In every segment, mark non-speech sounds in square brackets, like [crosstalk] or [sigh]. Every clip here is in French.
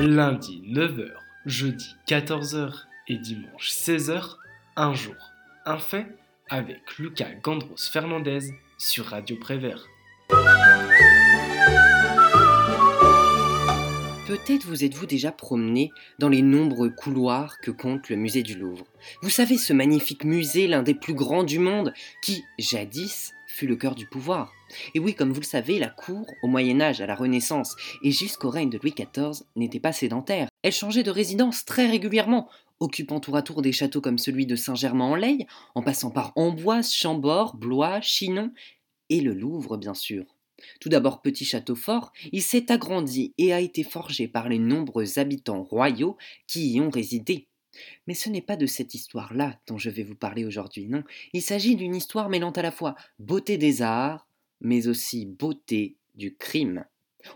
Lundi 9h, jeudi 14h et dimanche 16h, un jour, un fait avec Lucas Gandros Fernandez sur Radio Prévert. Peut-être vous êtes-vous déjà promené dans les nombreux couloirs que compte le musée du Louvre. Vous savez, ce magnifique musée, l'un des plus grands du monde, qui, jadis, fut le cœur du pouvoir. Et oui, comme vous le savez, la cour, au Moyen Âge, à la Renaissance et jusqu'au règne de Louis XIV, n'était pas sédentaire. Elle changeait de résidence très régulièrement, occupant tour à tour des châteaux comme celui de Saint-Germain-en-Laye, en passant par Amboise, Chambord, Blois, Chinon et le Louvre, bien sûr. Tout d'abord petit château fort, il s'est agrandi et a été forgé par les nombreux habitants royaux qui y ont résidé. Mais ce n'est pas de cette histoire-là dont je vais vous parler aujourd'hui, non. Il s'agit d'une histoire mêlant à la fois beauté des arts, mais aussi beauté du crime.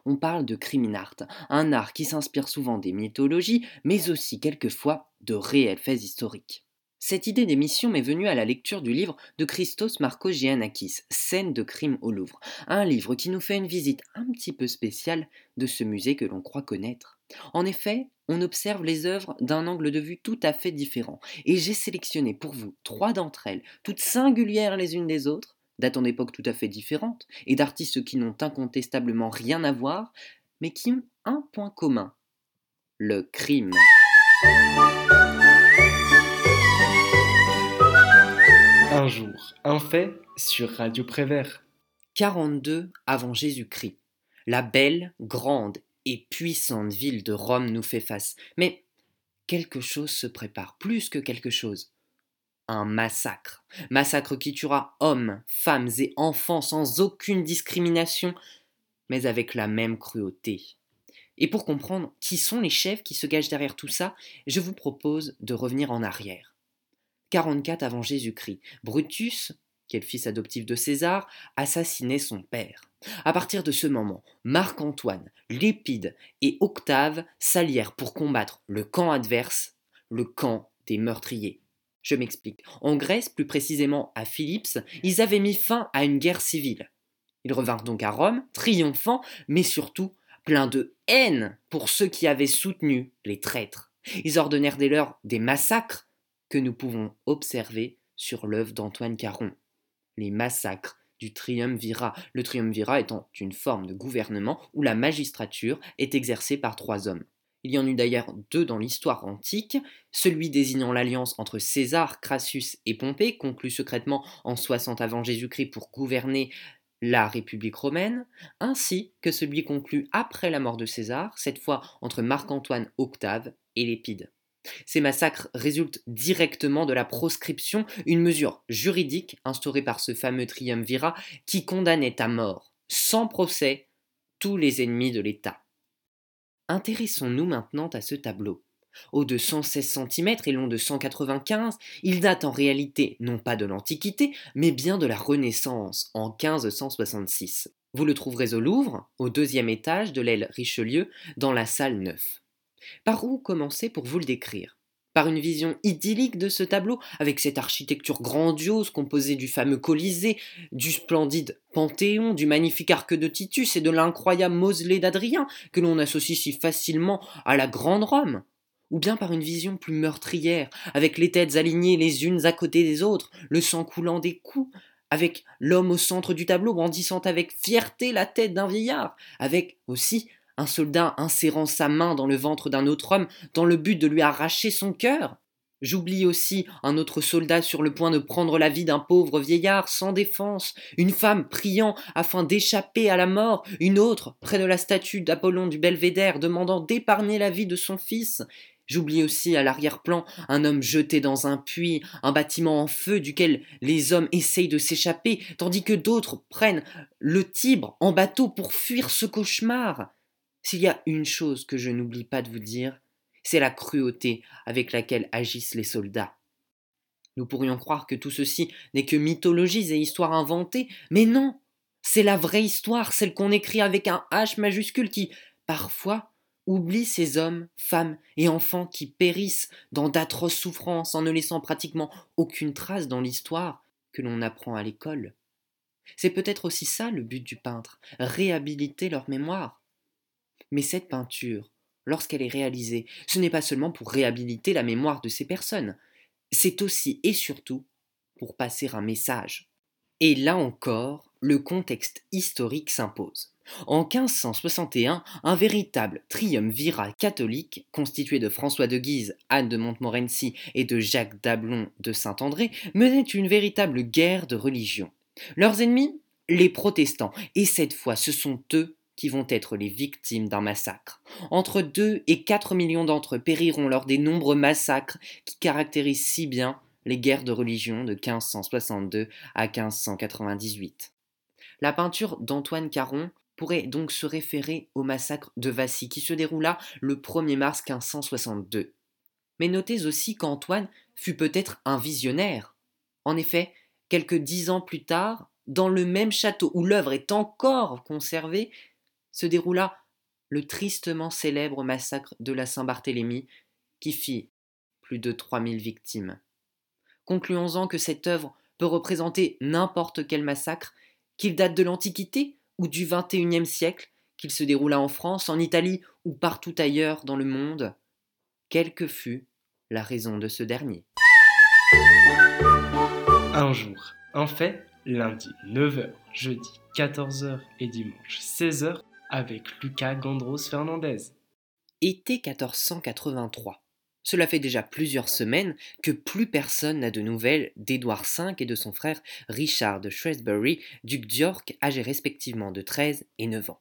On parle de criminart, un art qui s'inspire souvent des mythologies, mais aussi quelquefois de réels faits historiques. Cette idée d'émission m'est venue à la lecture du livre de Christos Marcogiannakis, Scène de crime au Louvre, un livre qui nous fait une visite un petit peu spéciale de ce musée que l'on croit connaître. En effet, on observe les œuvres d'un angle de vue tout à fait différent, et j'ai sélectionné pour vous trois d'entre elles, toutes singulières les unes des autres, datant d'époques tout à fait différentes, et d'artistes qui n'ont incontestablement rien à voir, mais qui ont un point commun le crime. Un jour, un fait sur Radio Prévert. 42 avant Jésus-Christ. La belle, grande et puissante ville de Rome nous fait face. Mais quelque chose se prépare, plus que quelque chose. Un massacre. Massacre qui tuera hommes, femmes et enfants sans aucune discrimination, mais avec la même cruauté. Et pour comprendre qui sont les chefs qui se cachent derrière tout ça, je vous propose de revenir en arrière. 44 avant Jésus-Christ, Brutus, qui est le fils adoptif de César, assassinait son père. À partir de ce moment, Marc-Antoine, Lépide et Octave s'allièrent pour combattre le camp adverse, le camp des meurtriers. Je m'explique. En Grèce, plus précisément à Philips, ils avaient mis fin à une guerre civile. Ils revinrent donc à Rome, triomphants, mais surtout pleins de haine pour ceux qui avaient soutenu les traîtres. Ils ordonnèrent dès lors des massacres que nous pouvons observer sur l'œuvre d'Antoine Caron, les massacres du triumvirat, le triumvirat étant une forme de gouvernement où la magistrature est exercée par trois hommes. Il y en eut d'ailleurs deux dans l'histoire antique, celui désignant l'alliance entre César, Crassus et Pompée, conclu secrètement en 60 avant Jésus-Christ pour gouverner la République romaine, ainsi que celui conclu après la mort de César, cette fois entre Marc-Antoine Octave et Lépide. Ces massacres résultent directement de la proscription, une mesure juridique instaurée par ce fameux triumvirat qui condamnait à mort, sans procès, tous les ennemis de l'État. Intéressons-nous maintenant à ce tableau. Haut de 116 cm et long de 195, il date en réalité non pas de l'Antiquité, mais bien de la Renaissance, en 1566. Vous le trouverez au Louvre, au deuxième étage de l'aile Richelieu, dans la salle 9. Par où commencer pour vous le décrire? Par une vision idyllique de ce tableau, avec cette architecture grandiose composée du fameux Colisée, du splendide Panthéon, du magnifique arc de Titus et de l'incroyable mausolée d'Adrien, que l'on associe si facilement à la Grande Rome. Ou bien par une vision plus meurtrière, avec les têtes alignées les unes à côté des autres, le sang coulant des coups, avec l'homme au centre du tableau brandissant avec fierté la tête d'un vieillard, avec aussi un soldat insérant sa main dans le ventre d'un autre homme dans le but de lui arracher son cœur. J'oublie aussi un autre soldat sur le point de prendre la vie d'un pauvre vieillard sans défense, une femme priant afin d'échapper à la mort, une autre près de la statue d'Apollon du Belvédère demandant d'épargner la vie de son fils. J'oublie aussi à l'arrière-plan un homme jeté dans un puits, un bâtiment en feu duquel les hommes essayent de s'échapper, tandis que d'autres prennent le Tibre en bateau pour fuir ce cauchemar. S'il y a une chose que je n'oublie pas de vous dire, c'est la cruauté avec laquelle agissent les soldats. Nous pourrions croire que tout ceci n'est que mythologies et histoires inventées, mais non, c'est la vraie histoire, celle qu'on écrit avec un H majuscule qui, parfois, oublie ces hommes, femmes et enfants qui périssent dans d'atroces souffrances en ne laissant pratiquement aucune trace dans l'histoire que l'on apprend à l'école. C'est peut-être aussi ça le but du peintre, réhabiliter leur mémoire. Mais cette peinture, lorsqu'elle est réalisée, ce n'est pas seulement pour réhabiliter la mémoire de ces personnes, c'est aussi et surtout pour passer un message. Et là encore, le contexte historique s'impose. En 1561, un véritable triumvirat catholique, constitué de François de Guise, Anne de Montmorency et de Jacques d'Ablon de Saint-André, menait une véritable guerre de religion. Leurs ennemis Les protestants, et cette fois ce sont eux qui vont être les victimes d'un massacre. Entre 2 et 4 millions d'entre eux périront lors des nombreux massacres qui caractérisent si bien les guerres de religion de 1562 à 1598. La peinture d'Antoine Caron pourrait donc se référer au massacre de Vassy qui se déroula le 1er mars 1562. Mais notez aussi qu'Antoine fut peut-être un visionnaire. En effet, quelques dix ans plus tard, dans le même château où l'œuvre est encore conservée, se déroula le tristement célèbre massacre de la Saint-Barthélemy qui fit plus de 3000 victimes. Concluons-en que cette œuvre peut représenter n'importe quel massacre, qu'il date de l'Antiquité ou du XXIe siècle, qu'il se déroula en France, en Italie ou partout ailleurs dans le monde, quelle que fût la raison de ce dernier. Un jour, un fait, lundi 9h, jeudi 14h et dimanche 16h avec Lucas Gandros Fernandez. Été 1483. Cela fait déjà plusieurs semaines que plus personne n'a de nouvelles d'Édouard V et de son frère Richard de Shrewsbury, duc d'York, âgés respectivement de 13 et 9 ans.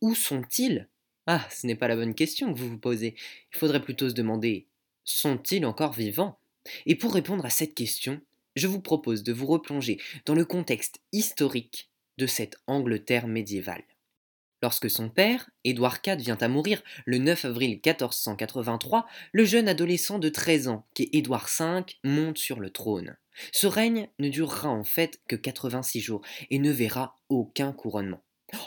Où sont-ils? Ah, ce n'est pas la bonne question que vous vous posez. Il faudrait plutôt se demander sont-ils encore vivants? Et pour répondre à cette question, je vous propose de vous replonger dans le contexte historique de cette Angleterre médiévale. Lorsque son père, Édouard IV, vient à mourir le 9 avril 1483, le jeune adolescent de 13 ans, qui est Édouard V, monte sur le trône. Ce règne ne durera en fait que 86 jours et ne verra aucun couronnement.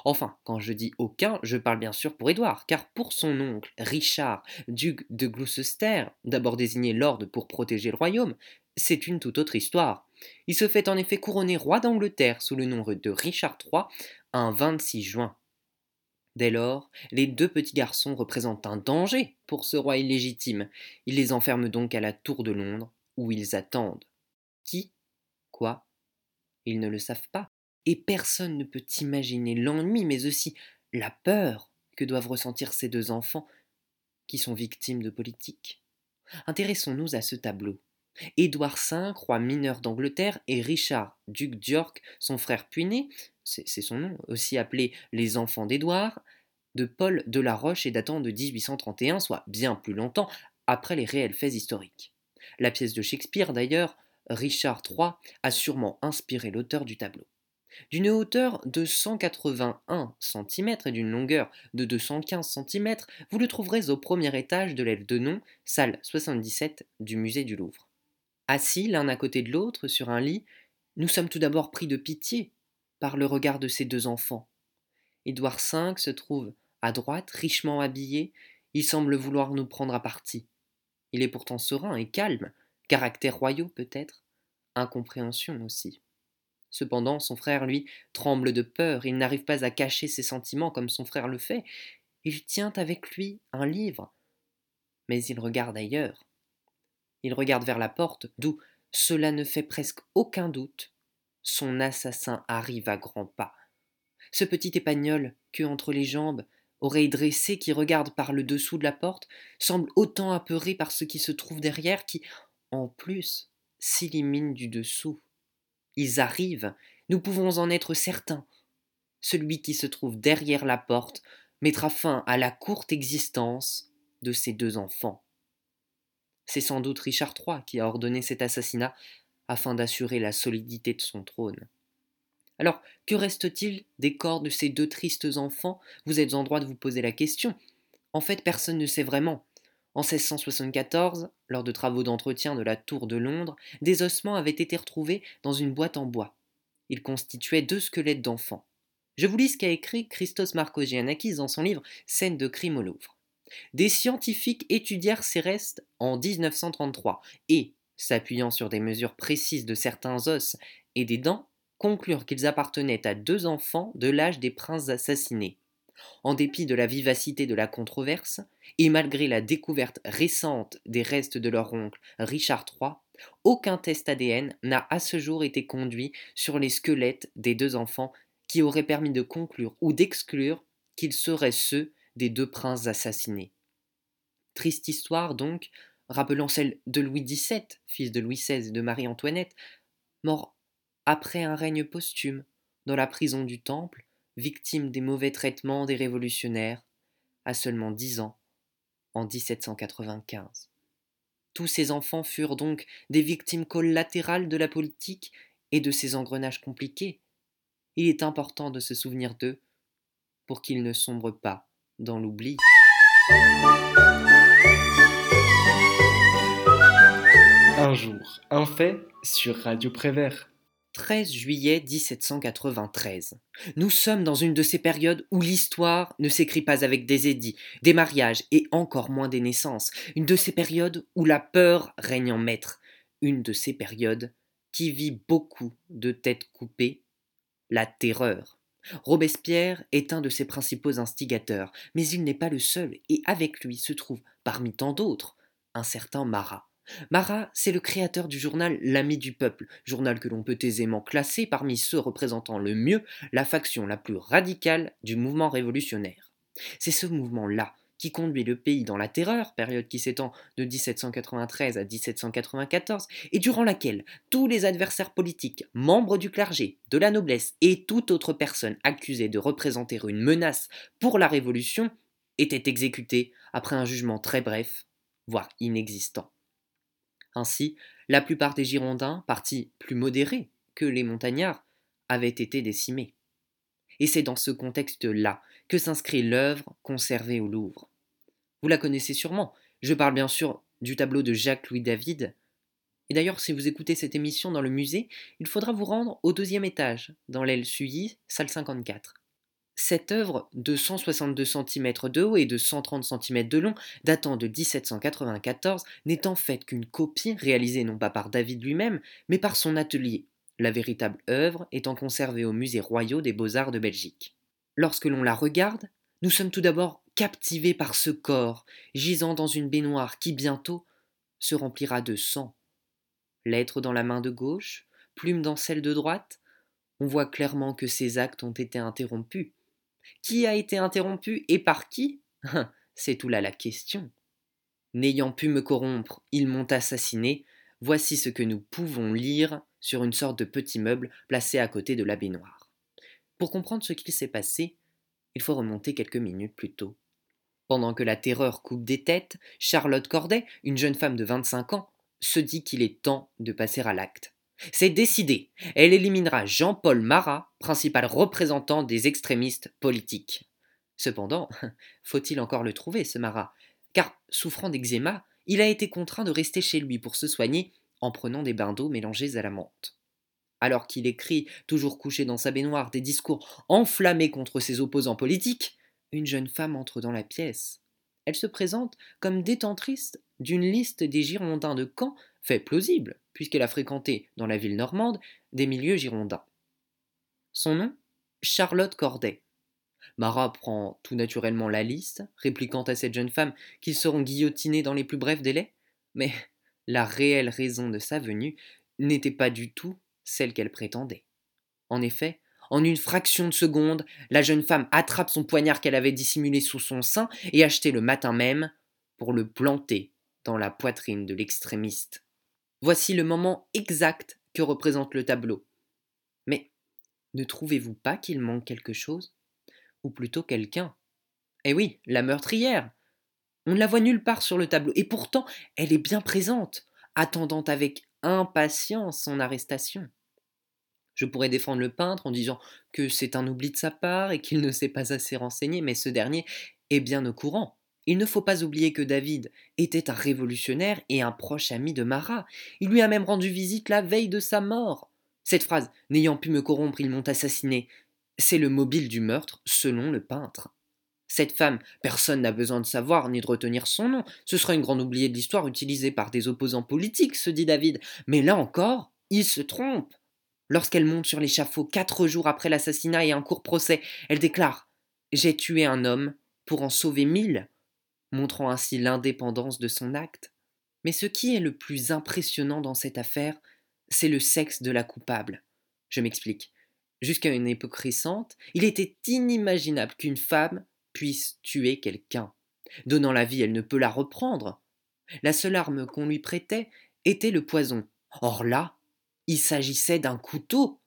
Enfin, quand je dis aucun, je parle bien sûr pour Édouard, car pour son oncle, Richard, duc de Gloucester, d'abord désigné lord pour protéger le royaume, c'est une toute autre histoire. Il se fait en effet couronner roi d'Angleterre sous le nom de Richard III un 26 juin Dès lors, les deux petits garçons représentent un danger pour ce roi illégitime. Il les enferme donc à la tour de Londres, où ils attendent. Qui Quoi Ils ne le savent pas. Et personne ne peut imaginer l'ennui, mais aussi la peur que doivent ressentir ces deux enfants qui sont victimes de politique. Intéressons-nous à ce tableau. Édouard V, roi mineur d'Angleterre, et Richard, duc d'York, son frère puiné, c'est son nom, aussi appelé les enfants d'Édouard, de Paul de la Roche et datant de 1831, soit bien plus longtemps après les réels faits historiques. La pièce de Shakespeare, d'ailleurs, Richard III, a sûrement inspiré l'auteur du tableau. D'une hauteur de 181 cm et d'une longueur de 215 cm, vous le trouverez au premier étage de l'aile de nom, salle 77 du musée du Louvre. Assis l'un à côté de l'autre sur un lit, nous sommes tout d'abord pris de pitié par le regard de ces deux enfants. Édouard V se trouve à droite, richement habillé, il semble vouloir nous prendre à partie. Il est pourtant serein et calme, caractère royaux peut-être, incompréhension aussi. Cependant, son frère, lui, tremble de peur, il n'arrive pas à cacher ses sentiments comme son frère le fait. Il tient avec lui un livre, mais il regarde ailleurs. Il regarde vers la porte, d'où, cela ne fait presque aucun doute, son assassin arrive à grands pas. Ce petit épagnol, queue entre les jambes, oreilles dressées qui regarde par le dessous de la porte, semble autant apeuré par ce qui se trouve derrière qui, en plus, s'illumine du dessous. Ils arrivent, nous pouvons en être certains. Celui qui se trouve derrière la porte mettra fin à la courte existence de ces deux enfants. C'est sans doute Richard III qui a ordonné cet assassinat afin d'assurer la solidité de son trône. Alors, que reste-t-il des corps de ces deux tristes enfants? Vous êtes en droit de vous poser la question. En fait, personne ne sait vraiment. En 1674, lors de travaux d'entretien de la tour de Londres, des ossements avaient été retrouvés dans une boîte en bois. Ils constituaient deux squelettes d'enfants. Je vous lis ce qu'a écrit Christos Marcogianakis dans son livre Scène de crime au Louvre. Des scientifiques étudièrent ces restes en 1933 et, s'appuyant sur des mesures précises de certains os et des dents, conclurent qu'ils appartenaient à deux enfants de l'âge des princes assassinés. En dépit de la vivacité de la controverse, et malgré la découverte récente des restes de leur oncle Richard III, aucun test ADN n'a à ce jour été conduit sur les squelettes des deux enfants qui auraient permis de conclure ou d'exclure qu'ils seraient ceux des deux princes assassinés. Triste histoire donc, rappelant celle de Louis XVII, fils de Louis XVI et de Marie-Antoinette, mort après un règne posthume, dans la prison du Temple, victime des mauvais traitements des révolutionnaires, à seulement dix ans, en 1795. Tous ces enfants furent donc des victimes collatérales de la politique et de ses engrenages compliqués. Il est important de se souvenir d'eux pour qu'ils ne sombrent pas dans l'oubli. Un jour, un fait sur Radio Prévert. 13 juillet 1793. Nous sommes dans une de ces périodes où l'histoire ne s'écrit pas avec des édits, des mariages et encore moins des naissances, une de ces périodes où la peur règne en maître, une de ces périodes qui vit beaucoup de têtes coupées, la terreur. Robespierre est un de ses principaux instigateurs, mais il n'est pas le seul, et avec lui se trouve, parmi tant d'autres, un certain Marat. Marat, c'est le créateur du journal L'Ami du Peuple, journal que l'on peut aisément classer parmi ceux représentant le mieux la faction la plus radicale du mouvement révolutionnaire. C'est ce mouvement-là qui conduit le pays dans la terreur, période qui s'étend de 1793 à 1794, et durant laquelle tous les adversaires politiques, membres du clergé, de la noblesse et toute autre personne accusée de représenter une menace pour la Révolution étaient exécutés après un jugement très bref, voire inexistant. Ainsi, la plupart des Girondins, partis plus modérés que les montagnards, avaient été décimés. Et c'est dans ce contexte-là que s'inscrit l'œuvre conservée au Louvre. Vous la connaissez sûrement, je parle bien sûr du tableau de Jacques-Louis David. Et d'ailleurs, si vous écoutez cette émission dans le musée, il faudra vous rendre au deuxième étage, dans l'aile Sully, salle 54. Cette œuvre de 162 cm de haut et de 130 cm de long, datant de 1794, n'est en fait qu'une copie réalisée non pas par David lui-même, mais par son atelier, la véritable œuvre étant conservée au Musée royal des beaux-arts de Belgique. Lorsque l'on la regarde, nous sommes tout d'abord captivés par ce corps, gisant dans une baignoire qui bientôt se remplira de sang. Lettre dans la main de gauche, plume dans celle de droite, on voit clairement que ces actes ont été interrompus. Qui a été interrompu et par qui? [laughs] C'est tout là la question. N'ayant pu me corrompre, ils m'ont assassiné. Voici ce que nous pouvons lire sur une sorte de petit meuble placé à côté de la baignoire. Pour comprendre ce qu'il s'est passé, il faut remonter quelques minutes plus tôt. Pendant que la terreur coupe des têtes, Charlotte Corday, une jeune femme de 25 ans, se dit qu'il est temps de passer à l'acte. C'est décidé. Elle éliminera Jean-Paul Marat, principal représentant des extrémistes politiques. Cependant, [laughs] faut-il encore le trouver, ce Marat? Car, souffrant d'eczéma, il a été contraint de rester chez lui pour se soigner en prenant des bains d'eau mélangés à la menthe. Alors qu'il écrit, toujours couché dans sa baignoire, des discours enflammés contre ses opposants politiques, une jeune femme entre dans la pièce. Elle se présente comme détentrice d'une liste des Girondins de Caen, fait plausible, puisqu'elle a fréquenté, dans la ville normande, des milieux girondins. Son nom? Charlotte Corday. Marat prend tout naturellement la liste, répliquant à cette jeune femme qu'ils seront guillotinés dans les plus brefs délais, mais la réelle raison de sa venue n'était pas du tout celle qu'elle prétendait. En effet, en une fraction de seconde, la jeune femme attrape son poignard qu'elle avait dissimulé sous son sein et acheté le matin même pour le planter dans la poitrine de l'extrémiste. Voici le moment exact que représente le tableau. Mais ne trouvez-vous pas qu'il manque quelque chose? Ou plutôt quelqu'un? Eh oui, la meurtrière On ne la voit nulle part sur le tableau, et pourtant elle est bien présente, attendant avec impatience son arrestation. Je pourrais défendre le peintre en disant que c'est un oubli de sa part et qu'il ne s'est pas assez renseigné, mais ce dernier est bien au courant. Il ne faut pas oublier que David était un révolutionnaire et un proche ami de Marat. Il lui a même rendu visite la veille de sa mort. Cette phrase, n'ayant pu me corrompre, ils m'ont assassiné, c'est le mobile du meurtre, selon le peintre. Cette femme, personne n'a besoin de savoir ni de retenir son nom. Ce sera une grande oubliée de l'histoire utilisée par des opposants politiques, se dit David. Mais là encore, il se trompe. Lorsqu'elle monte sur l'échafaud quatre jours après l'assassinat et un court procès, elle déclare J'ai tué un homme pour en sauver mille, montrant ainsi l'indépendance de son acte. Mais ce qui est le plus impressionnant dans cette affaire, c'est le sexe de la coupable. Je m'explique. Jusqu'à une époque récente, il était inimaginable qu'une femme puisse tuer quelqu'un. Donnant la vie, elle ne peut la reprendre. La seule arme qu'on lui prêtait était le poison. Or là, il s'agissait d'un couteau.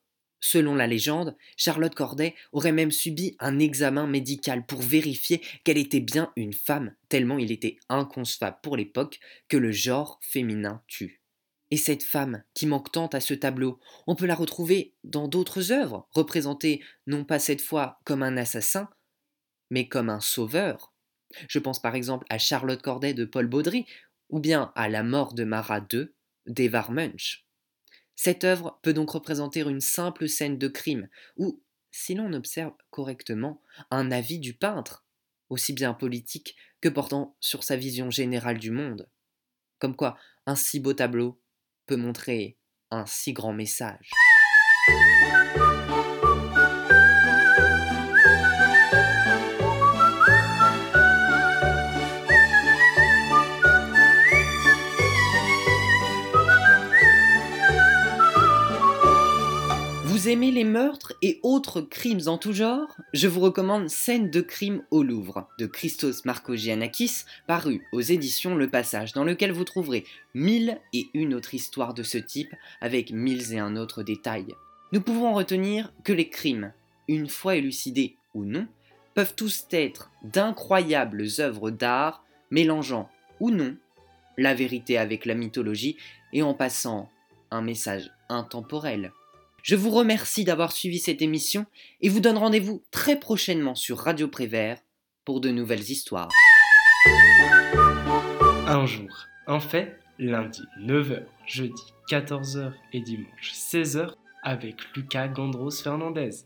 Selon la légende, Charlotte Corday aurait même subi un examen médical pour vérifier qu'elle était bien une femme, tellement il était inconcevable pour l'époque que le genre féminin tue. Et cette femme qui manque tant à ce tableau, on peut la retrouver dans d'autres œuvres, représentée non pas cette fois comme un assassin, mais comme un sauveur. Je pense par exemple à Charlotte Corday de Paul Baudry, ou bien à La mort de Marat II d'Evar Munch. Cette œuvre peut donc représenter une simple scène de crime, ou, si l'on observe correctement, un avis du peintre, aussi bien politique que portant sur sa vision générale du monde. Comme quoi, un si beau tableau peut montrer un si grand message. Aimez les meurtres et autres crimes en tout genre Je vous recommande Scène de crime au Louvre de Christos Marcogianakis, paru aux éditions Le Passage, dans lequel vous trouverez mille et une autres histoires de ce type avec mille et un autres détails. Nous pouvons retenir que les crimes, une fois élucidés ou non, peuvent tous être d'incroyables œuvres d'art mélangeant ou non la vérité avec la mythologie et en passant un message intemporel. Je vous remercie d'avoir suivi cette émission et vous donne rendez-vous très prochainement sur Radio Prévert pour de nouvelles histoires. Un jour, un fait, lundi 9h, jeudi 14h et dimanche 16h avec Lucas Gandros Fernandez.